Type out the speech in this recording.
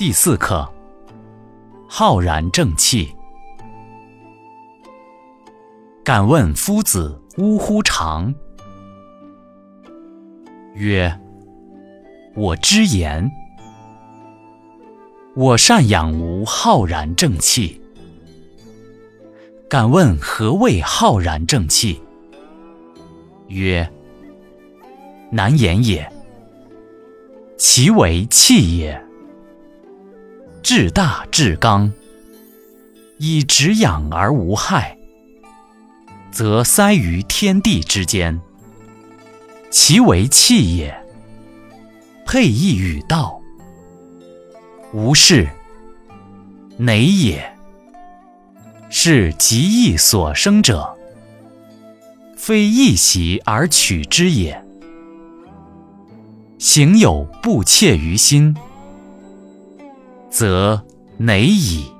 第四课：浩然正气。敢问夫子呜呼长？曰：我知言。我善养吾浩然正气。敢问何谓浩然正气？曰：难言也。其为气也。至大至刚，以直养而无害，则塞于天地之间。其为气也，配益与道，无事，馁也。是极易所生者，非易习而取之也。行有不切于心。则馁矣。